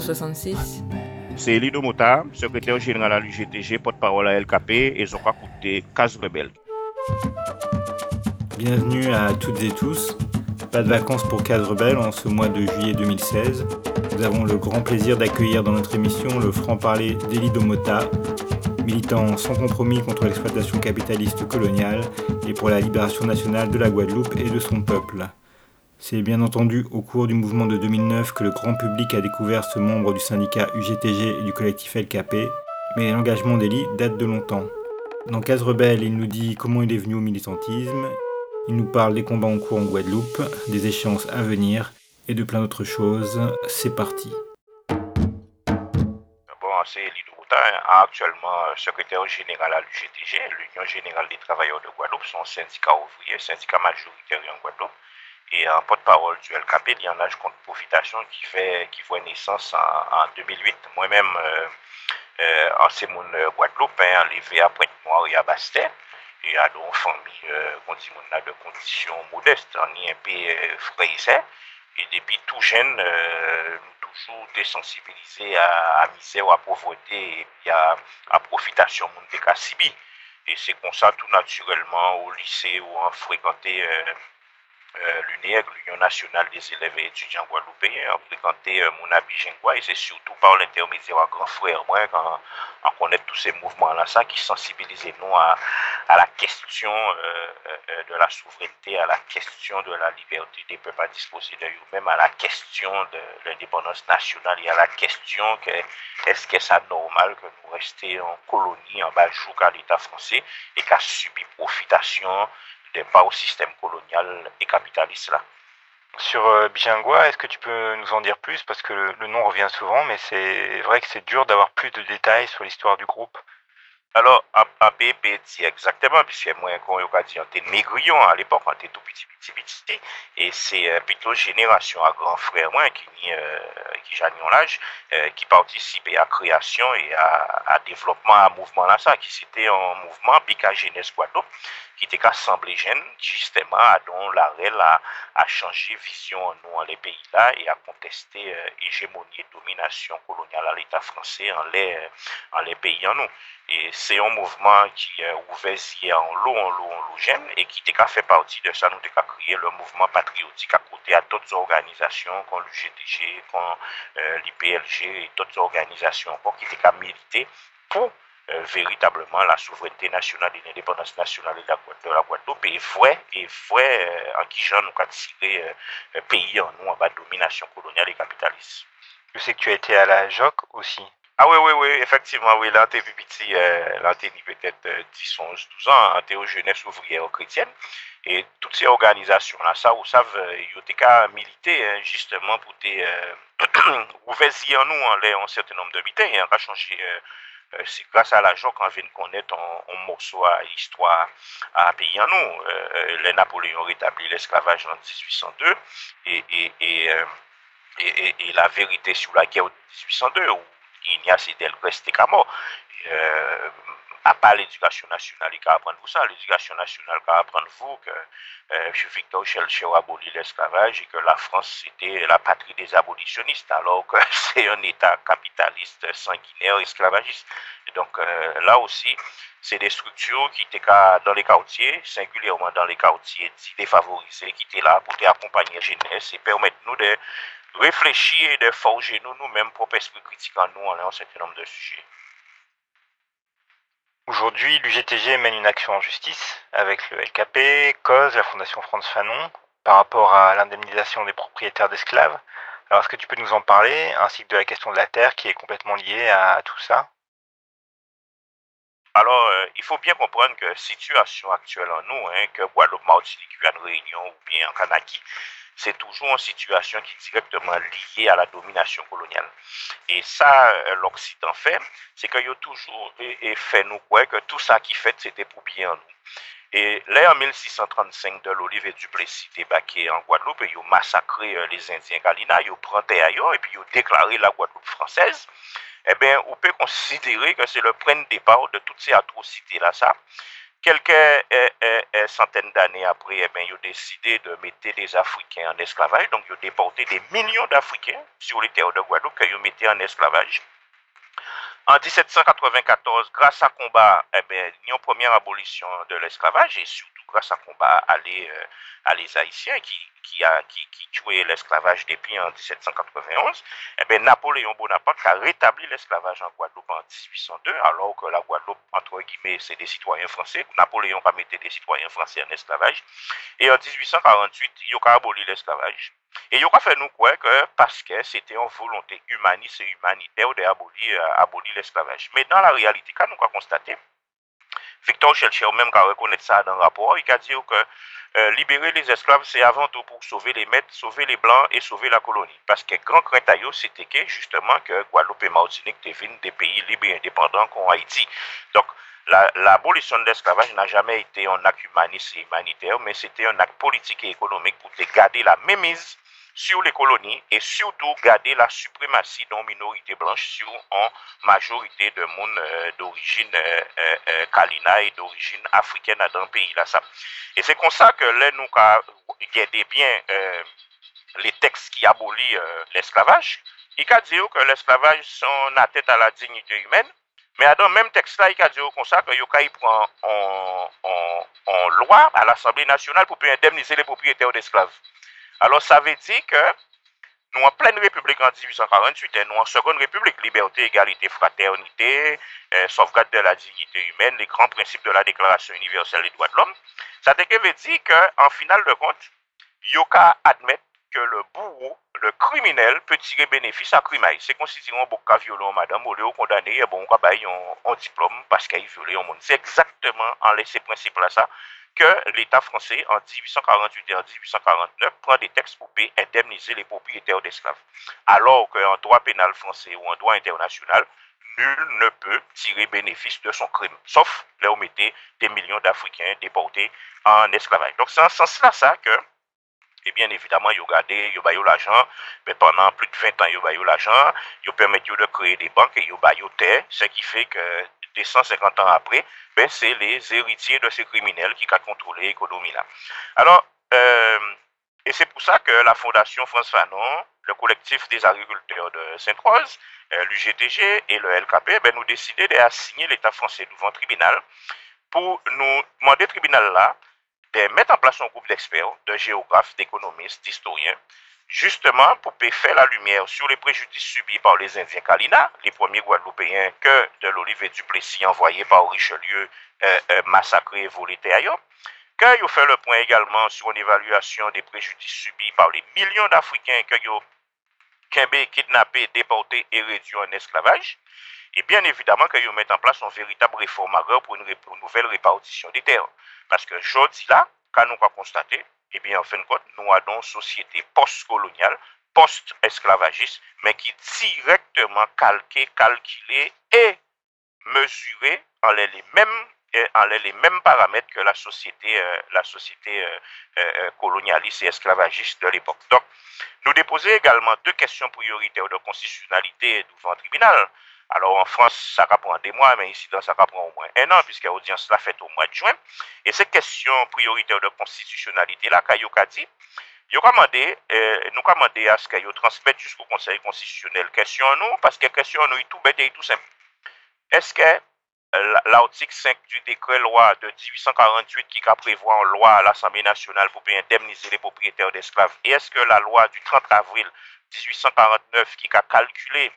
066. C'est Lido Mota, secrétaire général à l'UGTG, porte-parole à LKP et Zoka Kouté, Case Rebelle. Bienvenue à toutes et tous. Pas de vacances pour Case Rebelle en ce mois de juillet 2016. Nous avons le grand plaisir d'accueillir dans notre émission le franc-parler d'Elido Mota, militant sans compromis contre l'exploitation capitaliste coloniale et pour la libération nationale de la Guadeloupe et de son peuple. C'est bien entendu au cours du mouvement de 2009 que le grand public a découvert ce membre du syndicat UGTG et du collectif LKP, mais l'engagement d'Eli date de longtemps. Dans Case Rebelle, il nous dit comment il est venu au militantisme, il nous parle des combats en cours en Guadeloupe, des échéances à venir et de plein d'autres choses. C'est parti. Bon, c'est Douroutin, actuellement secrétaire général à l'UGTG, l'Union générale des travailleurs de Guadeloupe, son syndicat ouvrier, syndicat majoritaire en Guadeloupe et en porte-parole du LKP, il y en a contre profitation qui fait qui voit naissance en, 2008. Moi-même, en ces mon Guadeloupe, hein, enlevé à Pointe-Noire et à Bastet, et à une famille euh, de conditions modestes, en y un euh, et depuis tout jeune, euh, toujours désensibilisés à, à misère, à pauvreté et à, à profitation de. Et c'est comme ça, tout naturellement, au lycée où on fréquentait euh, euh, l'UNEG, l'Union nationale des élèves et étudiants guadeloupéens, a fréquenté euh, Gengua et c'est surtout par l'intermédiaire à grand frère, moi, quand on connaît tous ces mouvements-là, ça qui sensibilisait nous à, la question euh, euh, de la souveraineté, à la question de la liberté. Des peuples à disposer de eux-mêmes, à la question de l'indépendance nationale et à la question que est-ce que c'est normal que nous restions en colonie en bas à l'État français et qu'à subi profitation pas au système colonial et capitaliste là. Sur euh, Bijangwa, est-ce que tu peux nous en dire plus? Parce que le, le nom revient souvent, mais c'est vrai que c'est dur d'avoir plus de détails sur l'histoire du groupe. Alors, BP, c'est exactement, puisque moi, quand on a dit, on était négrion à l'époque, on était tout petit, petit, petit, et c'est euh, plutôt génération à grand frère, moi, qui, euh, qui j'ai l'âge, euh, qui participait à création et à, à développement, à mouvement là, ça, qui c'était un mouvement Bika Jeunesse Guadeloupe, qui était assemblé jeune, justement, dont l'arrêt a, a changé vision en nous, en les pays là, et à contester euh, hégémonie et domination coloniale à l'État français en les, euh, en pays en nous. Et c'est un mouvement qui est ouvert en l'eau, en l'eau, en l'eau jeune, et qui a fait partie de ça, nous avons créé le mouvement patriotique à côté à d'autres organisations, comme l'UGTG, comme euh, l'IPLG et d'autres organisations encore qui étaient milité pour euh, véritablement la souveraineté nationale et l'indépendance nationale de la Guadeloupe et vrai, et vrai, euh, en qui j'en nous a tiré euh, euh, pays en nous en bas de domination coloniale et capitaliste. Je sais que tu étais à la JOC aussi. Ah oui, oui, oui, effectivement, oui, là, t'es vu petit, là, t'es peut-être 10, 11, 12 ans, t'es aux jeunesse ouvrière chrétienne, et toutes ces organisations-là, ça, vous savez, euh, ils ont milité, hein, justement, pour des... Euh, ouvrir en nous, en un certain nombre de bitins, et on a changé... Euh, se grasa la jok an ven konet an morso a histwa a peyi an nou. Le Napoléon retabli l'esklavaj an 1802 e la verite sou la gè ou 1802 ou Ignace Delgrès te kamo. E... À part l'éducation nationale, il va apprendre vous ça. L'éducation nationale va apprendre vous que euh, M. Victor Schellcher a aboli l'esclavage et que la France c'était la patrie des abolitionnistes, alors que c'est un État capitaliste, sanguinaire, esclavagiste. Et donc euh, là aussi, c'est des structures qui étaient dans les quartiers, singulièrement dans les quartiers défavorisés, qui étaient là pour accompagner la jeunesse et permettre nous de réfléchir et de forger nous nous-mêmes propre esprit critique en nous en un certain nombre de sujets. Aujourd'hui, l'UGTG mène une action en justice avec le LKP, COS, la Fondation France Fanon, par rapport à l'indemnisation des propriétaires d'esclaves. Alors, est-ce que tu peux nous en parler, ainsi que de la question de la terre qui est complètement liée à tout ça? Alors, euh, il faut bien comprendre que la situation actuelle en nous, hein, que Guadeloupe, Martinique, Guyane, Réunion ou bien en Kanaki, c'est toujours une situation qui est directement liée à la domination coloniale. Et ça, euh, l'Occident fait, c'est qu'il a toujours fait nous croire que tout ça qui fait, c'était pour bien nous. Et là, en 1635, de l'Olive et Duplessis débarqué en Guadeloupe, ils ont massacré euh, les Indiens Galina, ils ont pris et puis ils ont déclaré la Guadeloupe française. Eh bien, on peut considérer que c'est le point de départ de toutes ces atrocités-là, ça. Quelques centaines d'années après, eh bien, ils ont décidé de mettre des Africains en esclavage. Donc, ils ont déporté des millions d'Africains sur les terres de Guadeloupe qu'ils ont mis en esclavage. En 1794, grâce à combat, eh bien, une première abolition de l'esclavage et surtout grâce à combat à les, euh, à les Haïtiens qui, qui, a, qui, qui tuait l'esclavage depuis en 1791, eh bien, Napoléon Bonaparte a rétabli l'esclavage en Guadeloupe en 1802, alors que la Guadeloupe, entre guillemets, c'est des citoyens français. Napoléon a mis des citoyens français en esclavage. Et en 1848, il a aboli l'esclavage. E yo ka fè nou kwe ke paske sete yon volonté humaniste et humanité ou de aboli, euh, aboli l'esclavage. Men nan la realite, ka nou ka konstate, Victor Chelcher ou menm ka rekonnet sa dan rapor, i ka diyo ke euh, libere les esclaves se avant ou pou sauve les mètres, sauve les blancs et sauve la kolonie. Paske gran krenta yo se teke justement ke Guadeloupe et Martinique te vin de peyi libe indépendant kon Haiti. Donk, L'abolisyon la de l'esclavage nan jamè ite yon ak humaniste et humanitaire, men se te yon ak politik et ekonomik pou te gade la memiz sur les colonies et surtout garder la suprématie d'une non minorité blanche sur une majorité de monde euh, d'origine euh, euh, kalina et d'origine africaine dans le pays. Là, ça. Et c'est comme ça que là, nous regardons bien euh, les textes qui abolissent euh, l'esclavage. Il a dit que l'esclavage son atteinte à la dignité humaine. Mais dans le même texte, là, il a dit comme ça que Yokai prend en, en, en loi à l'Assemblée nationale pour indemniser les propriétaires d'esclaves. Alors sa ve di ke nou an plen republik an 1848, nou an seconde republik, liberté, égalité, fraternité, euh, sauvegarde de la dignité humaine, les grands principes de la Déclaration universelle des droits de l'homme, sa teke ve di ke an final de kont, yo ka admet ke le bourreau, le kriminel, pe tire benefis an krimay. Se konsistiron bok ka violon madame, ou le ou kondane, eh bon, ou ka bay yon diplome, paske yon violon moun. Se exactement an lese principe la sa, que l'État français, en 1848 et en 1849, prend des textes pour indemniser les propriétaires d'esclaves. Alors qu'en droit pénal français ou en droit international, nul ne peut tirer bénéfice de son crime, sauf les omettés des millions d'Africains déportés en esclavage. Donc c'est en ce sens-là ça que, et eh bien évidemment, ils ont gardé, ils ont l'argent, mais pendant plus de 20 ans, ils ont l'argent, ils permis de créer des banques et ils ont terre, ce qui fait que des 150 ans après, ben, c'est les héritiers de ces criminels qui ont contrôlé l'économie là. Alors, euh, et c'est pour ça que la Fondation France Fanon, le collectif des agriculteurs de Sainte-Rose, euh, l'UGTG et le LKP, ben, nous décidé d'assigner l'État français devant le tribunal pour nous demander au tribunal là de mettre en place un groupe d'experts, de géographes, d'économistes, d'historiens, justement pour faire la lumière sur les préjudices subis par les Indiens Kalina, les premiers Guadeloupéens que de l'Olivier Duplessis envoyé par Richelieu euh, euh, massacré et volé que vous fait le point également sur une évaluation des préjudices subis par les millions d'Africains que vous kidnappés, déportés et réduits en esclavage, et bien évidemment que vous mettez en place une véritable réforme pour une, pour une nouvelle répartition des terres. Parce que je dis là, quand nous pas constater, eh bien, en fin de compte, nous avons une société post-coloniale, post-esclavagiste, mais qui directement calquée, calculée et mesurée en les mêmes en les mêmes paramètres que la société, euh, la société euh, euh, colonialiste et esclavagiste de l'époque. Donc, nous déposons également deux questions prioritaires de constitutionnalité devant le tribunal. Alors en France, ça prend des mois, mais ici, ça prend au moins un an, puisque l'audience l'a faite au mois de juin. Et ces questions prioritaires de constitutionnalité, là, Kayoka dit, Yo kamande, eh, nou kamande aske yo transmet jusqu'ou konsey konstisyonel. Kèsyon nou, paske kèsyon nou itou bete itou semp. Eske euh, l'artik 5 du dekre lwa de 1848 ki ka prevoan lwa l'Assemblée Nationale pou pe indemnize les propriétaires d'esclaves, eske la lwa du 30 avril 1849 ki ka kalkule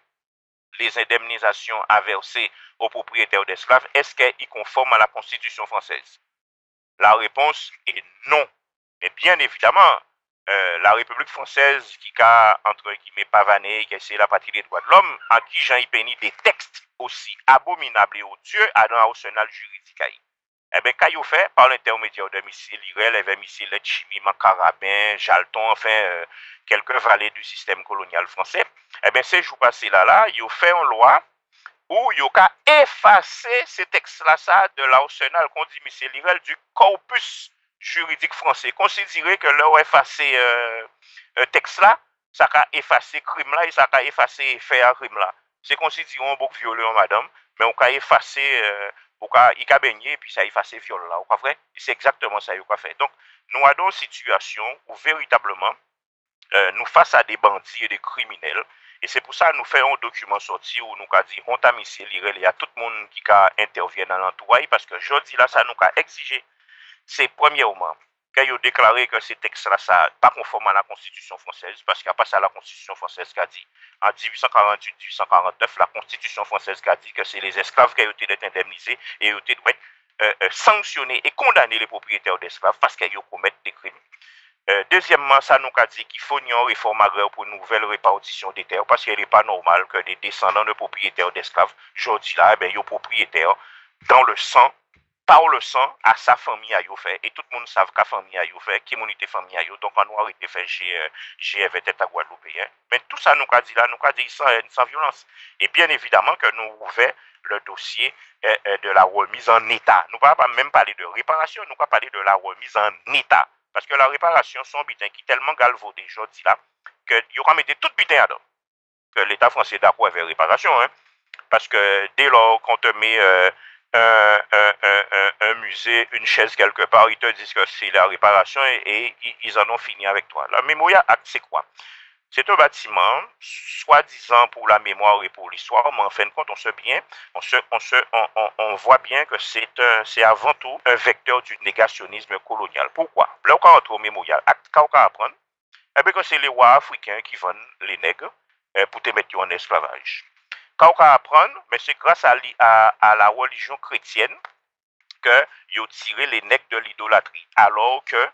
les indemnisations à verser aux propriétaires d'esclaves, est-ce qu'elles conforment à la Constitution française? La réponse est non. Et bien évidemment, euh, la République française qui a, entre guillemets, pavané, qui c'est la partie des droits de l'homme, à qui Jean péni des textes aussi abominables et odieux à dans l'arsenal juridique. Eh bien, quand fait, par l'intermédiaire de missiles Irel, missiles Chimie, Carabin, Jalton, enfin, euh, quelques vallées du système colonial français, Ebe, eh sejou pase la la, yo fè an lwa ou yo ka efase se tekst la sa de la osenal kondi misye livel du korpus juridik franse. Konsidire ke lor efase euh, tekst la, sa ka efase krim la, sa ka efase fè a krim la. Se konsidire an bok viole an madame, men ou ka efase, euh, ou ka i ka benye, pi sa efase viole la, ou ka vre? Se exactement sa yo ka fè. Donk, nou adon situasyon ou veritableman euh, nou fasa de bandi e de kriminelle E se pou sa nou fè yon dokumen soti ou nou ka di honta misye li rele a tout moun ki ka intervyen nan l'antouay paske jodi la sa nou ka exije. Se premye ouman, kè yo deklare ke se tekst la sa pa konforman la konstitusyon fransez paske a pa sa la konstitusyon fransez ka di. An 1848-1849 la konstitusyon fransez ka di ke se les esklav kè yo te det indemnize e yo te dwet euh, euh, sanksyonne e kondane le propriétèr d'esklav paske yo komet de krimi. Euh, deuxièmement, ça nous a dit qu'il faut une réforme agraire pour une nouvelle répartition des terres, parce qu'il n'est pas normal que des descendants de propriétaires d'esclaves, aujourd'hui là, eh bien, propriétaires dans le sang, par le sang, à sa famille à fait. Et tout le monde savent qu'à famille à fait, qui mon était famille à donc on a été fait chez, euh, chez tête à Guadeloupe. Hein. Mais tout ça nous a dit là, nous a dit sans, sans violence. Et bien évidemment que nous ouvrons le dossier eh, de la remise en état. Nous ne parlons pas même parler de réparation, nous parlons de la remise en état. Parce que la réparation son bitin qui est tellement galvaudé aujourd'hui là que y aura mis tout bitin à que l'état français d'accord avec réparation hein, parce que dès lors qu'on te met euh, un, musée, une chaise quelque part, ils te disent que c'est la réparation et, ils en ont fini avec toi. La Mémoria c'est quoi? C'est un bâtiment, soi-disant pour la mémoire et pour l'histoire, mais en fin de compte, on, se bien, on, se, on, se, on, on voit bien que c'est avant tout un vecteur du négationnisme colonial. Pourquoi Là, on rentre au mémorial. Quand on apprend, eh c'est les rois africains qui vendent les nègres eh, pour te mettre en esclavage. Quand on apprend, mais c'est grâce à, à, à la religion chrétienne que ils ont tiré les nègres de l'idolâtrie, alors que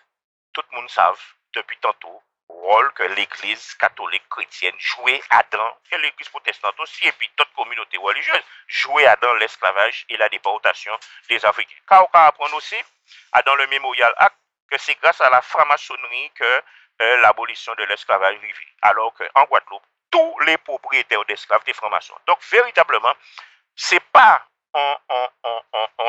tout le monde savent depuis tantôt rôle que l'église catholique chrétienne jouait à dans, et l'église protestante aussi, et puis toute communauté religieuse, jouait à dans l'esclavage et la déportation des Africains. Quand on apprendre aussi, dans le mémorial acte, que c'est grâce à la franc-maçonnerie que euh, l'abolition de l'esclavage vivait. Alors qu'en Guadeloupe, tous les propriétaires d'esclaves des francs-maçons. Donc, véritablement, ce n'est pas un,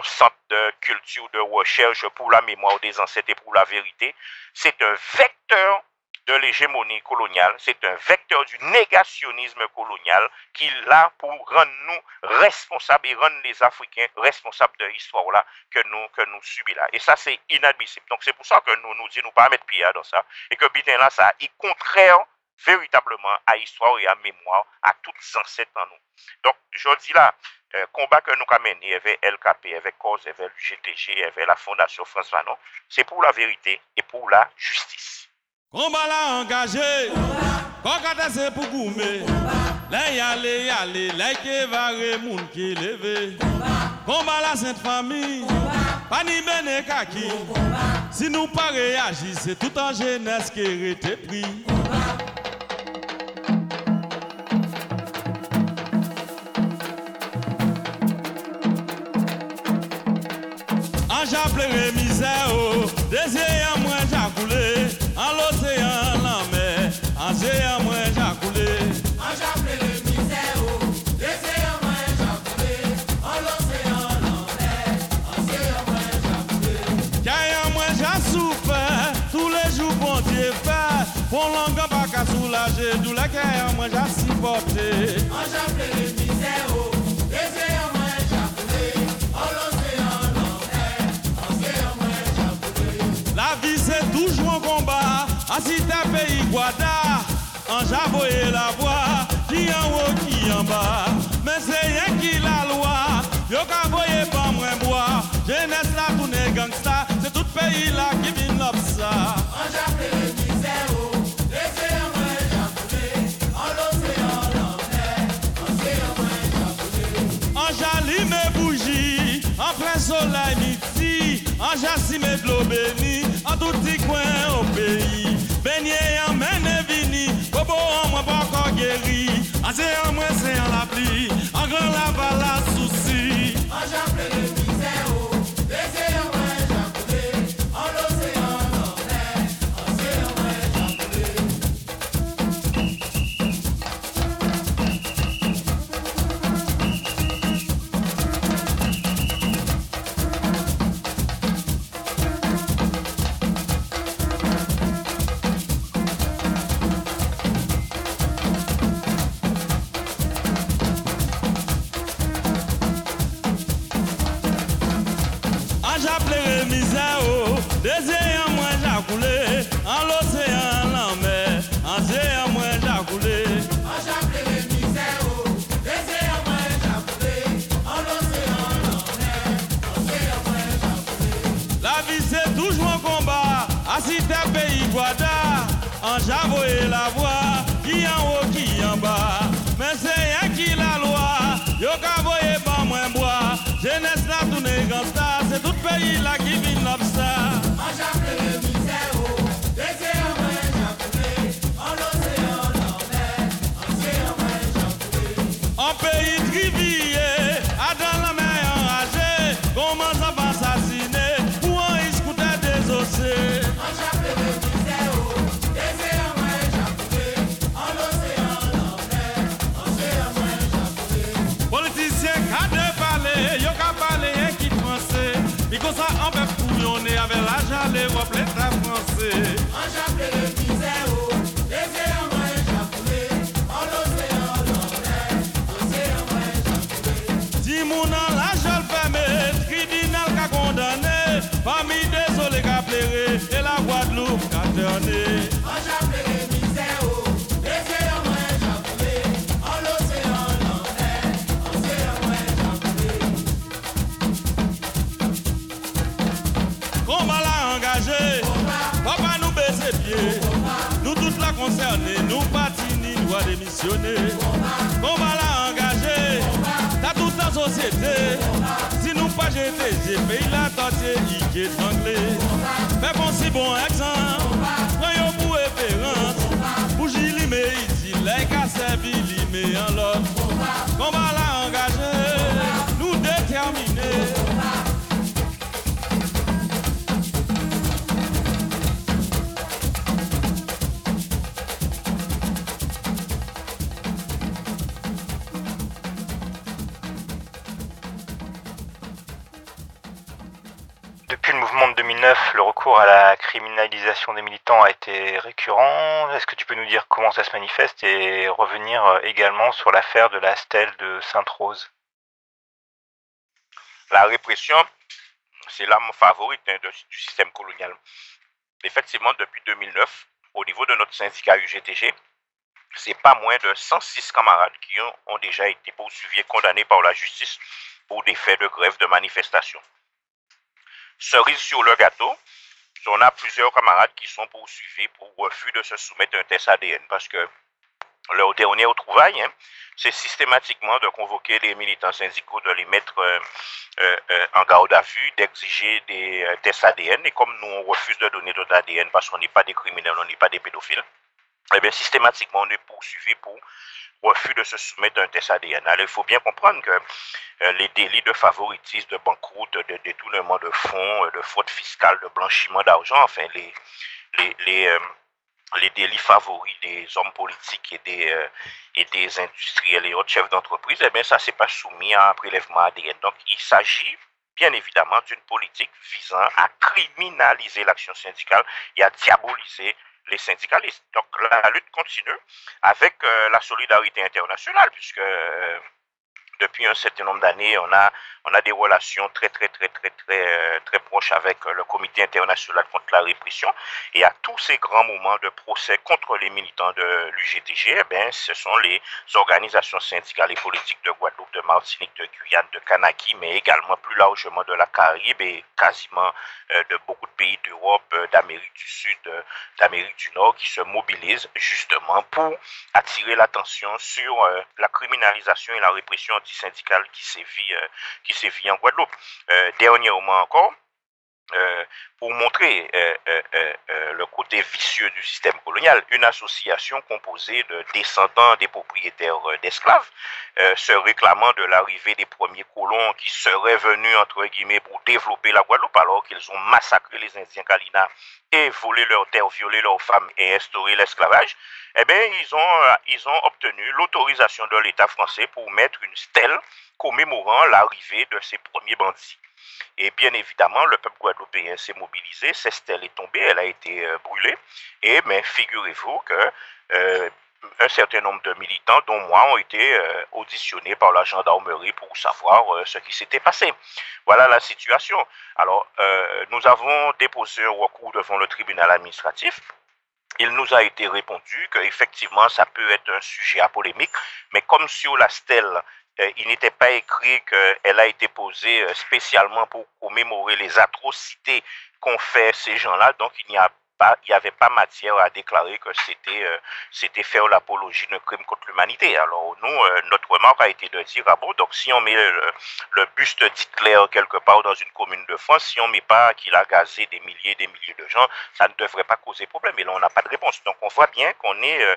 centre de culture, de recherche pour la mémoire des ancêtres et pour la vérité. C'est un vecteur de l'hégémonie coloniale, c'est un vecteur du négationnisme colonial qui est là pour rendre nous responsables et rendre les Africains responsables de l'histoire là que nous, que nous subissons là. Et ça, c'est inadmissible. Donc, c'est pour ça que nous nous disons, nous pas mettre pied dans ça, et que bitin là, ça est contraire véritablement à histoire et à mémoire à toutes les ancêtres en nous. Donc, je dis là, euh, combat que nous avons mené avec LKP, avec Cause, avec l'UGTG, avec la Fondation France Vanon, c'est pour la vérité et pour la justice. Combat là engagé, combat c'est pour goumer. Là y aller, y aller, là qui va moun qui levé. Combat la sainte famille, pas ni bene kaki. Si nous pas réagir, c'est tout en jeunesse qui est pris. j'appellerai misère, oh. Pour langue pas qu'à soulager, d'où la guerre moi j'ai supporté. Misère, oh. Désir toujours en combat, ainsi ta pays Guada, en la voix, qui en haut, qui en bas, mais c'est rien qui la loi, yo ka voye pas moins bois, jeunesse la tourne gangsta, c'est tout pays là qui vient up en soleil midi, en jassi mes de l'eau bénie, en tout petit coin au pays. Beignet en mène vini, bobo en pas encore guéri. En moins c'est en la pluie, en grand la souci. En j'appelle Javoye la voix, qui en haut, qui en bas. Mais c'est rien qui la loi, yo ka voye pas moins bois. Jeunesse la tourne gangsta, c'est tout pays là qui vit avec l'argent, l'Europe, l'État français. En chapelet de misère, oh, l'océan moins échappé. En l'océan, l'enfer, océan moins échappé. Si mon an l'argent permet, tribunal ka plairé, et la Guadeloupe ka terné. Démissionner. Combat la engagé, t'as toute la société. Si nous pas jeter, j'ai pays la tenter, il est étranglé. Fais bon si bon exemple, voyons pour référence. Pour Gili, mais ici, les cas servi, mais en l'autre. Combat la engagé, nous déterminés. 2009, le recours à la criminalisation des militants a été récurrent. Est-ce que tu peux nous dire comment ça se manifeste et revenir euh, également sur l'affaire de la stèle de Sainte-Rose? La répression, c'est l'arme favorite hein, du système colonial. Effectivement, depuis 2009, au niveau de notre syndicat UGTG, c'est pas moins de 106 camarades qui ont, ont déjà été poursuivis et condamnés par la justice pour des faits de grève de manifestation. Cerise sur le gâteau, on a plusieurs camarades qui sont poursuivis pour refus de se soumettre à un test ADN parce que leur dernier retrouvaille, hein, c'est systématiquement de convoquer les militants syndicaux, de les mettre euh, euh, euh, en garde à vue, d'exiger des tests ADN. Et comme nous, on refuse de donner notre ADN parce qu'on n'est pas des criminels, on n'est pas des pédophiles, eh bien, systématiquement, on est poursuivi pour refus de se soumettre à un test ADN. Alors, il faut bien comprendre que euh, les délits de favoritisme, de banqueroute, de détournement de fonds, euh, de fraude fiscale, de blanchiment d'argent, enfin, les, les, les, euh, délits favoris des hommes politiques et des, et des industriels et autres chefs d'entreprise, eh bien, ça, c'est pas soumis à un prélèvement ADN. Donc, il s'agit bien évidemment d'une politique visant à criminaliser l'action syndicale et à diaboliser les syndicalistes. Donc, la lutte continue avec euh, la solidarité internationale, puisque euh, depuis un certain nombre d'années, on a, on a des relations très, très, très, très, très, euh, très proches avec euh, le Comité international contre la répression. Et à tous ces grands moments de procès contre les militants de l'UGTG, eh ce sont les organisations syndicales et politiques de Guadeloupe, de Martinique, de Guyane, de Kanaki, mais également plus largement de la Caraïbe et quasiment euh, de beaucoup de pays d'Europe, d'Amérique du Sud, d'Amérique du Nord, qui se mobilisent justement pour attirer l'attention sur la criminalisation et la répression antisyndicale qui sévit, euh, qui sévit en Guadeloupe. Euh, dernièrement encore, euh, pour montrer le côté vicieux du système colonial, une association composée de descendants des propriétaires d'esclaves, se réclamant de l'arrivée des premiers colons qui seraient venus, entre guillemets, pour développer la Guadeloupe, alors qu'ils ont massacré les Indiens Kalina et volé leurs terres, violé leurs femmes et instauré l'esclavage, eh bien, ils ont, euh, ils ont obtenu l'autorisation de l'État français pour mettre une stèle commémorant l'arrivée de ces premiers bandits. Et bien évidemment, le peuple guadeloupéen s'est mobilisé, cette stèle est tombée, elle a été euh, brûlée. Et mais figurez-vous que euh, un certain nombre de militants, dont moi, ont été euh, auditionnés par la gendarmerie pour savoir euh, ce qui s'était passé. Voilà la situation. Alors, euh, nous avons déposé un recours devant le tribunal administratif. Il nous a été répondu qu'effectivement, ça peut être un sujet à polémique, mais comme sur la stèle, il n'était pas écrit qu'elle a été posée spécialement pour commémorer les atrocités qu'ont fait ces gens-là. Donc, il n'y a il n'y avait pas matière à déclarer que c'était, euh, c'était faire l'apologie d'un crime contre l'humanité. Alors, nous, euh, notre remarque a été de dire, ah bon, donc si on met le, buste d'Hitler quelque part dans une commune de France, si on ne met pas qu'il a gazé des milliers et des milliers de gens, ça ne devrait pas causer problème. Et là, on n'a pas de réponse. Donc, on voit bien qu'on est, euh,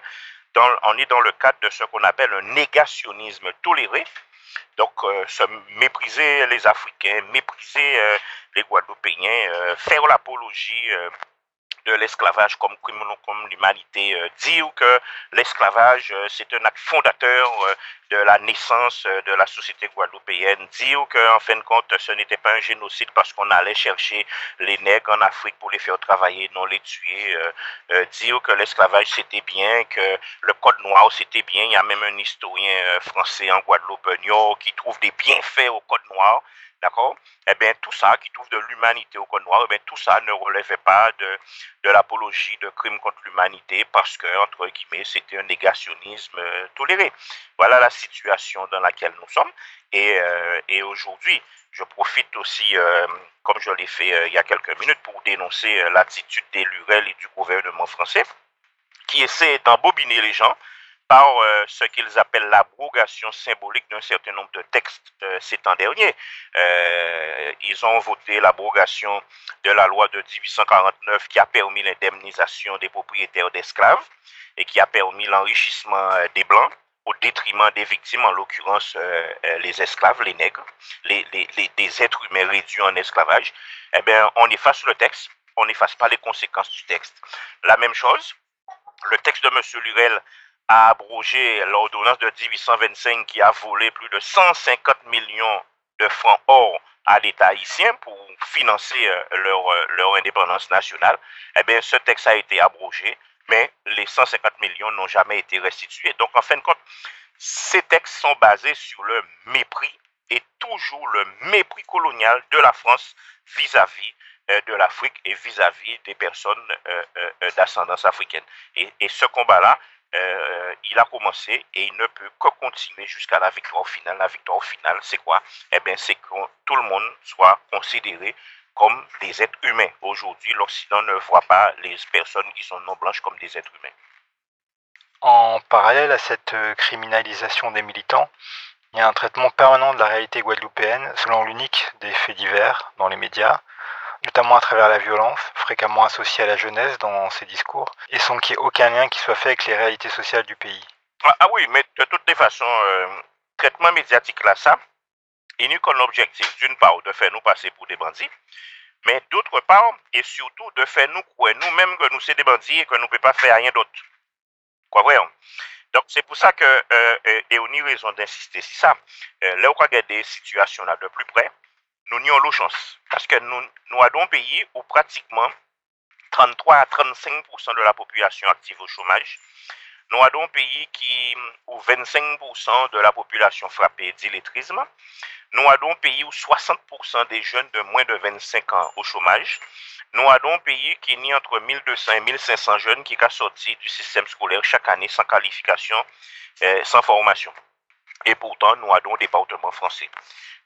dans, on est dans le cadre de ce qu'on appelle un négationnisme toléré. Donc, se mépriser les Africains, mépriser les Guadeloupéens, faire l'apologie de l'esclavage comme comme l'humanité, euh, dire que l'esclavage euh, c'est un acte fondateur euh, de la naissance de la société guadeloupéenne, dire que en fin de compte ce n'était pas un génocide parce qu'on allait chercher les nègres en Afrique pour les faire travailler, non les tuer, euh, dire que l'esclavage c'était bien, que le code noir c'était bien, il y a même un historien français en Guadeloupe, qui trouve des bienfaits au code noir, d'accord? Eh bien tout ça, qui trouve de l'humanité au code noir, eh bien tout ça ne relevait pas de de l'apologie de crimes contre l'humanité parce que, entre guillemets, c'était un négationnisme euh, toléré. Voilà la situation dans laquelle nous sommes. Et, euh, et aujourd'hui, je profite aussi, euh, comme je l'ai fait il y a quelques minutes, pour dénoncer l'attitude des Lurel et du gouvernement français qui essaie d'embobiner les gens par euh, ce qu'ils appellent l'abrogation symbolique d'un certain nombre de textes euh, ces temps derniers. Euh, ils ont voté l'abrogation de la loi de 1849 qui a permis l'indemnisation des propriétaires d'esclaves et qui a permis l'enrichissement des Blancs au détriment des victimes, en l'occurrence les esclaves, les nègres, les- des êtres humains réduits en esclavage. Eh bien, on efface le texte, on n'efface pas les conséquences du texte. La même chose, le texte de M. Lurel a abrogé l'ordonnance de 1825 qui a volé plus de 150 millions de francs or à l'État haïtien pour financer euh, leur, euh, leur indépendance nationale. Eh bien, ce texte a été abrogé, mais les 150 millions n'ont jamais été restitués. Donc, en fin de compte, ces textes sont basés sur le mépris et toujours le mépris colonial de la France vis-à-vis euh, de l'Afrique et vis-à-vis des personnes d'ascendance africaine. Et ce combat-là, euh, il a commencé et il ne peut que continuer jusqu'à la victoire finale. La victoire finale, c'est quoi? Eh bien, c'est que tout le monde soit considéré comme des êtres humains. Aujourd'hui, l'Occident ne voit pas les personnes qui sont non blanches comme des êtres humains. En parallèle à cette euh, criminalisation des militants, il y a un traitement permanent de la réalité guadeloupéenne selon l'unique des faits divers dans les médias, notamment à travers la violence, fréquemment associée à la jeunesse dans ces discours, et sans qu'il y ait aucun lien qui soit fait avec les réalités sociales du pays. Ah, ah oui, mais de toutes les façons, euh, traitement médiatique là, ça, il n'y qu'un objectif, d'une part, de faire nous passer pour des bandits, mais d'autre part, et surtout, de faire nous croire nous-mêmes que nous sommes des bandits et que nous ne pouvons pas faire rien d'autre. Quoi, voyons. Donc, c'est pour ça que, euh, euh, et on a raison d'insister sur ça, euh, là on regarde des situations là de plus près, nous avons chance. Parce que nous, nous avons un pays où pratiquement 33 à 35% de la population active au chômage, nous avons un pays qui, où 25% de la population frappée d'illettrisme. Nous avons un pays où 60% des jeunes de moins de 25 ans au chômage. Nous avons un pays qui nie entre 1200 et 1500 jeunes qui sont sortis du système scolaire chaque année sans qualification, euh, sans formation. Et pourtant, nous avons un département français.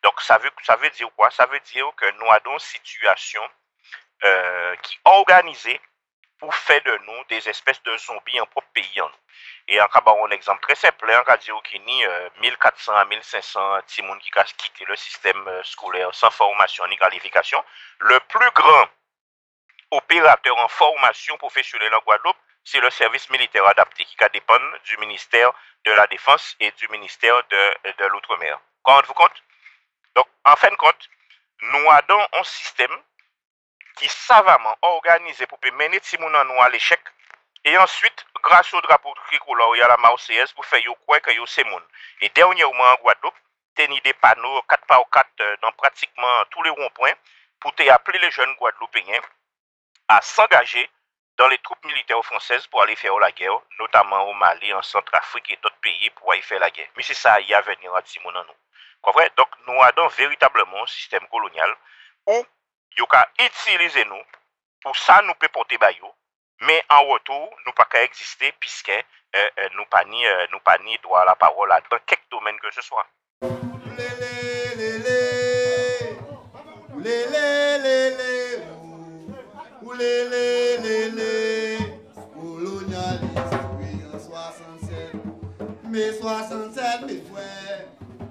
Donc, ça veut, ça veut dire quoi? Ça veut dire que nous avons une situation euh, qui est organisée pour faire de nous des espèces de zombies en propre pays en nous. Et en cas un exemple très simple, en cas dire qu'il y a 1400 à 1500 petits monde qui ont quitté le système euh, scolaire sans formation ni qualification, le plus grand opérateur en formation professionnelle en Guadeloupe, c'est le service militaire adapté qui dépend du ministère de la Défense et du ministère de, de l'Outre-mer. Rendez-vous compte? Donk, an fen kont, nou adan an sistem ki savaman organize pou pe mene ti moun an nou al echec, e answit, grase ou drapo krikou la ou ya la maouseyes pou fe yo kwen ke yo se moun. E dernye ou man an Gwadop, teni de pano 4x4 nan euh, pratikman tou le ronpoin, pou te aple le jen Guadeloupenyen a s'engaje dan le troupe militer fransez pou ale fè ou la gèw, notaman ou Mali, an Santrafrik et tot peyi pou ale fè la gèw. Mi se sa y avè ni rati moun an nou. Konpren? Donk nou adan veritableman sistem kolonyal ou yo ka itilize nou pou sa nou pe pote bayo men an wotou nou pa ka egziste piske eh, eh, nou pa ni, eh, ni doa la parol adan kek domen ke se swa.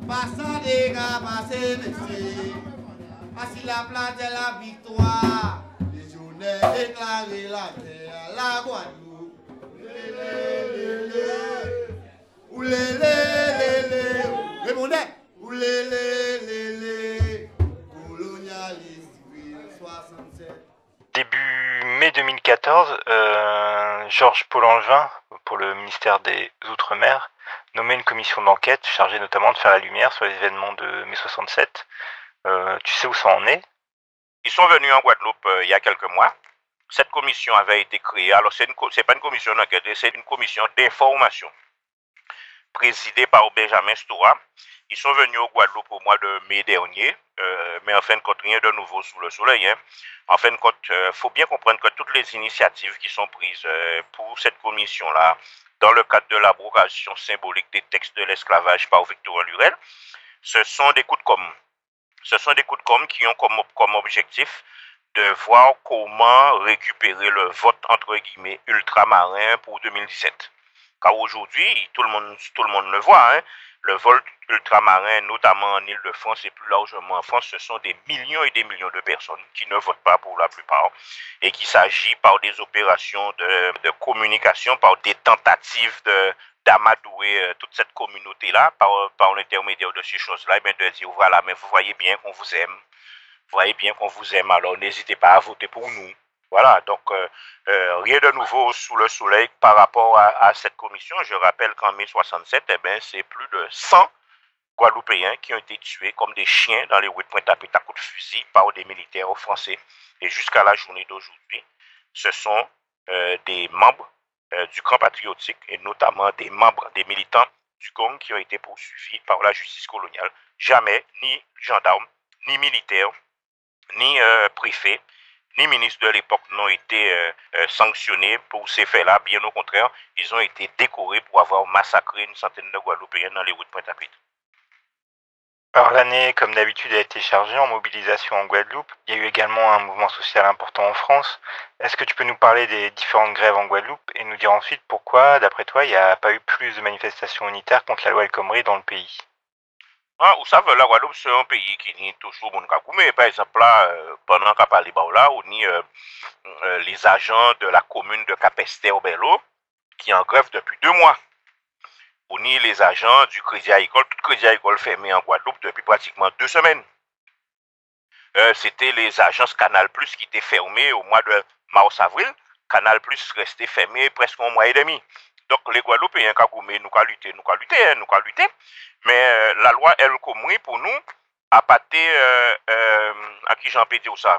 Passant des gars, passé, messieurs, assis la place de la victoire, les journées déclarées la terre, la Guadeloupe. Lélé, lélé, ou lélé, lélé, répondez, ou lélé, lélé, colonialiste, oui, en 67. Début mai 2014, euh, Georges Paul-Angevin, pour le ministère des Outre-mer, nommait une commission d'enquête chargée notamment de faire la lumière sur les événements de mai 67. Euh, tu sais où ça en est? Ils sont venus en Guadeloupe euh, il y a quelques mois. Cette commission avait été créée. Alors, c'est n'est pas une commission d'enquête, c'est une commission d'information présidée par Benjamin Stora. Ils sont venus au Guadeloupe au mois de mai dernier, euh, mais en fin de compte, rien de nouveau sous le soleil. hein. En fin de compte, il faut bien comprendre que toutes les initiatives qui sont prises pour cette commission-là, dans le cadre de l'abrogation symbolique des textes de l'esclavage par Victor Lurel, ce sont des coups de com'. Ce sont des coups de com' qui ont comme, comme objectif de voir comment récupérer le vote entre guillemets ultramarin pour 2017. Car aujourd'hui, tout le monde, tout le monde le voit, hein, le vote ultramarin, notamment en Ile-de-France et plus largement en France, ce sont des millions et des millions de personnes qui ne votent pas pour la plupart et qu'il s'agit par des opérations de, communication, par des tentatives de d'amadouer euh, toute cette communauté-là par, par l'intermédiaire de ces choses-là, et bien de dire voilà, mais vous voyez bien qu'on vous aime, vous voyez bien qu'on vous aime, alors n'hésitez pas à voter pour nous. Voilà, donc euh, euh, rien de nouveau sous le soleil par rapport à, cette commission. Je rappelle qu'en mai 67, eh ben, c'est plus de 100 Guadeloupéens qui ont été tués comme des chiens dans les rues de Pointe-à-Pitre à coups de fusil par des militaires français. Et jusqu'à la journée d'aujourd'hui, ce sont euh, des membres du camp patriotique et notamment des membres, des militants du Gong qui ont été poursuivis par la justice coloniale. Jamais ni gendarmes, ni militaires, ni préfets, ni ministres de l'époque n'ont été euh, euh, sanctionnés pour ces faits-là. Bien au contraire, ils ont été décorés pour avoir massacré une centaine de Guadeloupéens dans les de Pointe-à-Pitre. Alors l'année, comme d'habitude, a été chargée en mobilisation en Guadeloupe. Il y a eu également un mouvement social important en France. Est-ce que tu peux nous parler des différentes grèves en Guadeloupe et nous dire ensuite pourquoi, d'après toi, il n'y a pas eu plus de manifestations unitaires contre la loi El Khomri dans le pays? An, ou save la Guadeloupe se yon peyi ki ni toujou moun kakoume. Par exemple, la, euh, penan ka pali ba ou la, ou ni euh, euh, les agents de la commune de Capesté-Obello ki en greve depi 2 mwa. Ou ni les agents du Crédit Agricole. Tout Crédit Agricole fermé en Guadeloupe depi pratikman 2 semen. Euh, C'était les agents Canal Plus ki te fermé au mwa de mars-avril. Canal Plus resté fermé preske un mwa et demi. Donk le Guadeloupe yon kakoume nou ka lute, nou ka lute, nou ka lute. Men euh, la lwa El Khomri pou nou apate a euh, ki euh, jan pe di ou sa.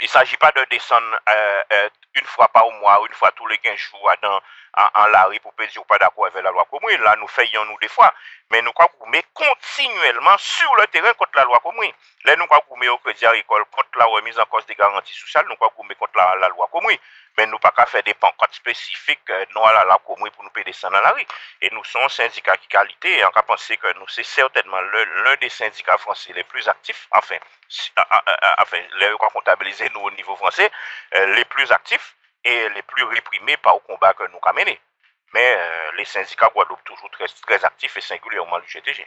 Il s'agit pas de descendre euh, euh, une fois par mois, une fois tous les 15 jours dans an la ri pou pe di ou pa d'akwa ve la lwa komri. La nou fe yon nou defwa. Men nou kwa koume kontinuelman sur le teren kont la lwa komri. Le nou kwa koume yo kredi agrikol kont la remise an kos de garanti sosyal, nou kwa koume kont la, la lwa komri. Men nou pa ka fe de pankot spesifik euh, nou ala la komri pou nou pe desen nan la ri. E nou son syndika ki kalite, an ka pense ke nou se certainman l'un de syndika fransi le plus aktif, anfen, ah, ah, ah, anfen, le yo kwa kontabilize nou ou nivou fransi, euh, le plus aktif, et les plus réprimés par le combat que nous avons mené. Mais euh, les syndicats Guadeloupe toujours très, très actifs et singulièrement le GTG.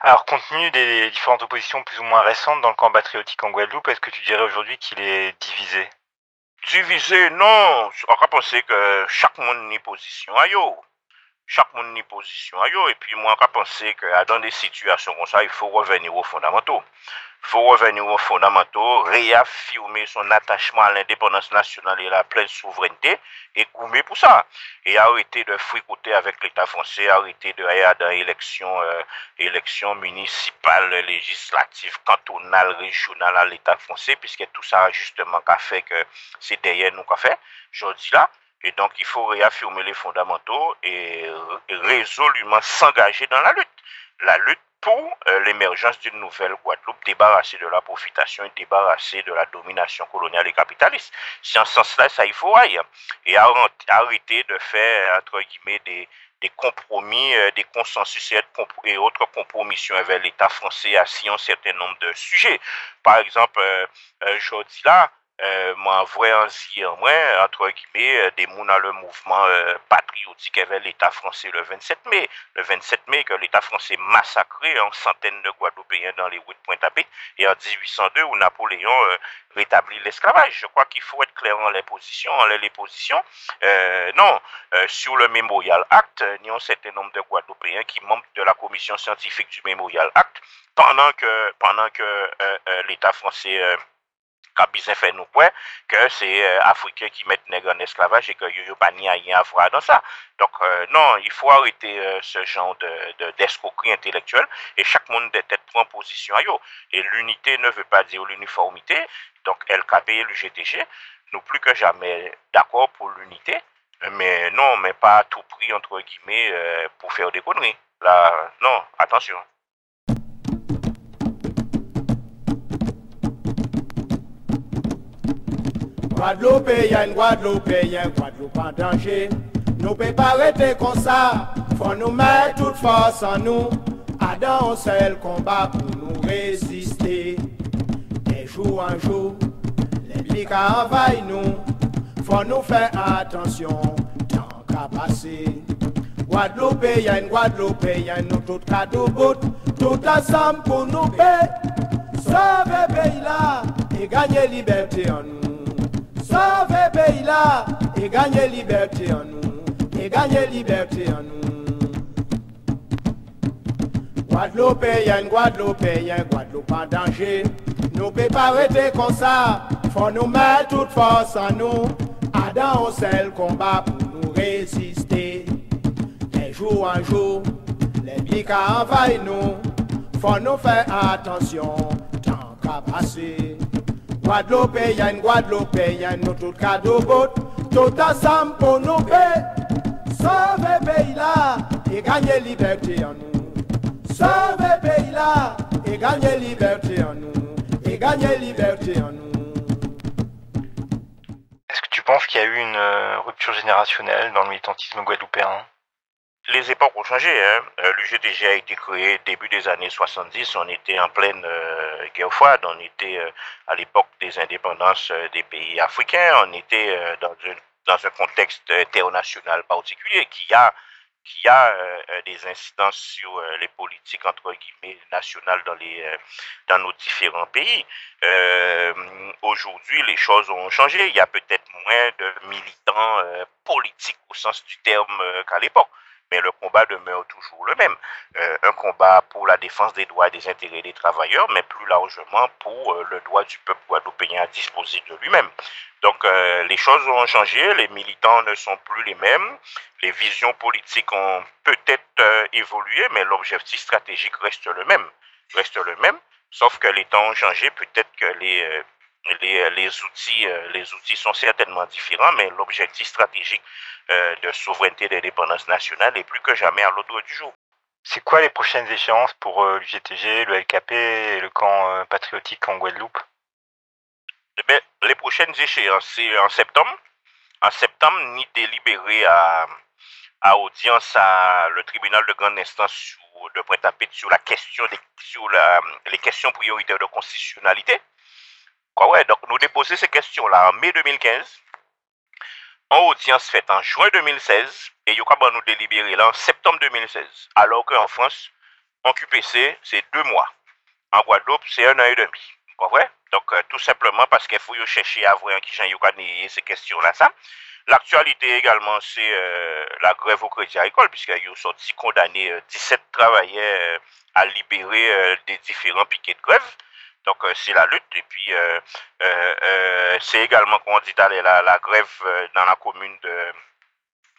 Alors, compte tenu des différentes oppositions plus ou moins récentes dans le camp patriotique en Guadeloupe, est-ce que tu dirais aujourd'hui qu'il est divisé? Divisé, non. On va penser que chaque monde ni position à yo. chak moun ni pozisyon a yo, epi mwen ka pense ke a dan de situasyon kon sa, ifo reveni ou fondamento. Ifo reveni ou fondamento, reafirme son atachman al indépendance nasyonal e la plène souverènté, e koume pou sa. E arete de frikote avèk l'Etat fransè, arete de aya dan eleksyon, euh, eleksyon municipal, legislatif, kantonal, regional al l'Etat fransè, piske tout sa justement ka fèk, se deyen nou ka fèk, jodi la, Et donc, il faut réaffirmer les fondamentaux et r- résolument s'engager dans la lutte. La lutte pour euh, l'émergence d'une nouvelle Guadeloupe, débarrassée de la profitation et débarrassée de la domination coloniale et capitaliste. Si en ce sens-là, ça, il faut aille. Et arrêter de faire, entre guillemets, des, compromis, euh, des consensus et, et autres compromissions avec l'État français assis un certain nombre de sujets. Par exemple, euh, euh, je dis là, euh, moi, vrai en entre guillemets, euh, des mouns dans le mouvement euh, patriotique avec l'État français le 27 mai. Le 27 mai, que l'État français massacrait en centaines de Guadeloupéens dans les rues de Pointe-à-Pitre, et en 1802, où Napoléon euh, rétablit l'esclavage. Je crois qu'il faut être clair en les positions, en les, positions. Non, sur le Memorial Act, il y un certain nombre de Guadeloupéens qui membres de la commission scientifique du Memorial Act, pendant que, pendant que l'État français euh, a bien fait nous croire que c'est euh, Africains qui mettent nègres en esclavage et que yo yo pas ni rien à voir dans ça. Donc euh, non, il faut arrêter euh, ce genre de de- d'escroquerie intellectuelle et chaque monde doit être prend position à yo. Et l'unité ne veut pas dire l'uniformité. Donc LKP et l'UGTG, nous plus que jamais d'accord pour l'unité, mais non, mais pas à tout prix entre guillemets pour faire des conneries. Là, non, attention. Guadeloupéen, Guadeloupéen, Guadeloupe en danger. Nous peut pas arrêter comme ça. Faut nous mettre toute force en nous. Dans un seul combat pour nous résister. Et jour en jour, les blics envahissent nous. Faut nous faire attention, tant qu'à passer. Guadeloupéen, Guadeloupéen, nous tout cadeau bout, tout ensemble pour nous paix. Sauver pays là et gagner liberté en nous. Sauver pays là et gagner liberté en nous. Et gagner liberté en nous. Guadeloupéen, Guadeloupéen, Guadeloupe en danger. Nous peut pas arrêter comme ça. Faut nous mettre toute force en nous. Dans un seul combat pour nous résister. Et jour en jour, les blics envahissent nous. Faut nous faire attention, tant qu'à passer. Guadeloupéen, Guadeloupéen, nous tout cadeau bout, tout ensemble pour nous paix. Sauver pays là et gagner liberté en nous. Sauver pays là et gagner liberté en nous. Et gagner liberté en nous. Est-ce que tu penses qu'il y a eu une euh, rupture générationnelle dans le militantisme guadeloupéen? Les époques ont changé. Hein. Euh, L'UGTG a été créé début des années 70. On était en pleine euh, guerre froide. On était euh, à l'époque des indépendances des pays africains. On était dans, un, dans un contexte international particulier qui a, qui a des incidences sur les politiques entre guillemets nationales dans, les, dans nos différents pays. Aujourd'hui, les choses ont changé. Il y a peut-être moins de militants politiques au sens du terme qu'à l'époque mais le combat demeure toujours le même. Euh, un combat pour la défense des droits et des intérêts des travailleurs, mais plus largement pour euh, le droit du peuple guadeloupéen à disposer de lui-même. Donc euh, les choses ont changé, les militants ne sont plus les mêmes, les visions politiques ont peut-être évolué, mais l'objectif stratégique reste le même. Reste le même, sauf que les temps ont changé, peut-être que les... euh, les, les outils, euh, les outils sont certainement différents, mais l'objectif stratégique euh, de souveraineté et d'indépendance nationale est plus que jamais à l'ordre du jour. C'est quoi les prochaines échéances pour l'UGTG, le LKP et le camp patriotique en Guadeloupe? Eh bien, les prochaines échéances, c'est en septembre. En septembre, ni délibéré à, à audience à le tribunal de grande instance de Pointe-à-Pitre sur la question des, sur la, les questions prioritaires de constitutionnalité. Ouais, donc nous déposer ces questions-là en mai 2015, en audience faite en juin 2016, et nous délibérer là en septembre 2016. Alors qu'en France, en QPC, c'est deux mois. En Guadeloupe, c'est un an et demi. Comprenez? Donc, euh, tout simplement parce qu'il faut chercher à voir qui y ces questions-là, ça. L'actualité également, c'est euh, la grève au crédit agricole, puisqu'ils ont sorti condamné euh, 17 travailleurs euh, à libérer des différents piquets de grève. Donc, euh, c'est la lutte. Et puis, euh, euh, c'est également, comme on dit, tout à la, la grève dans la commune de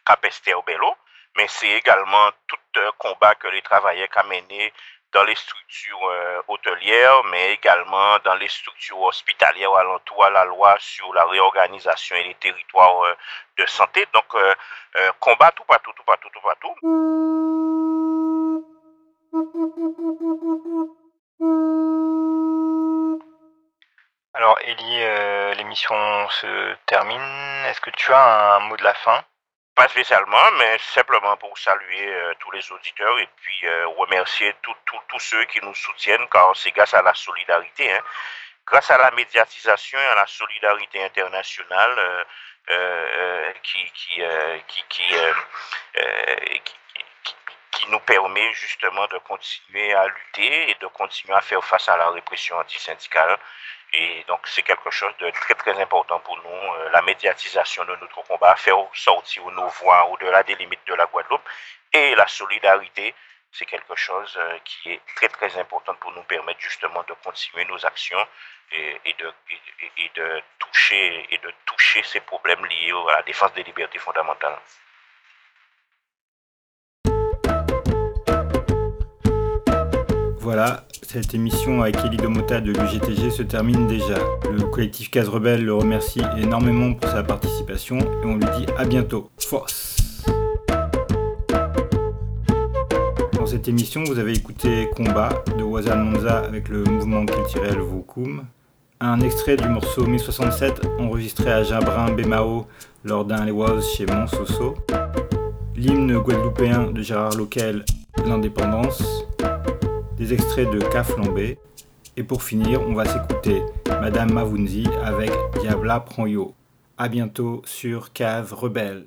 Capester-Bello. Mais c'est également tout combat que les travailleurs ont mené dans les structures hôtelières, mais également dans les structures hospitalières alentour à la loi sur la réorganisation et les territoires de santé. Donc, combat tout partout, tout partout, tout partout. Alors Elie, euh, l'émission se termine. Est-ce que tu as un mot de la fin? Pas spécialement, mais simplement pour saluer tous les auditeurs et puis remercier tous ceux qui nous soutiennent, car c'est grâce à la solidarité. Hein. grâce à la médiatisation et à la solidarité internationale qui nous permet justement de continuer à lutter et de continuer à faire face à la répression antisyndicale. Et donc c'est quelque chose de très très important pour nous, euh, la médiatisation de notre combat, faire sortir nos voix au-delà des limites de la Guadeloupe et la solidarité, c'est quelque chose euh, qui est très très important pour nous permettre justement de continuer nos actions et, et, de, et de, toucher, et de toucher ces problèmes liés à la défense des libertés fondamentales. Voilà, cette émission avec Elie Domota de l'UGTG se termine déjà. Le collectif Case Rebelle le remercie énormément pour sa participation et on lui dit à bientôt. Force Dans cette émission, vous avez écouté Combat de Wazan Monza avec le mouvement culturel Vukum, un extrait du morceau 1067 enregistré à Jabrin Bémao lors d'un Lewaz chez Monsoso, l'hymne guadeloupéen de Gérard Loquel, L'indépendance, des extraits de K flambé. Et pour finir, on va s'écouter Madame Mavunzi avec Diabla Prend Yo. A bientôt sur Cave Rebelle.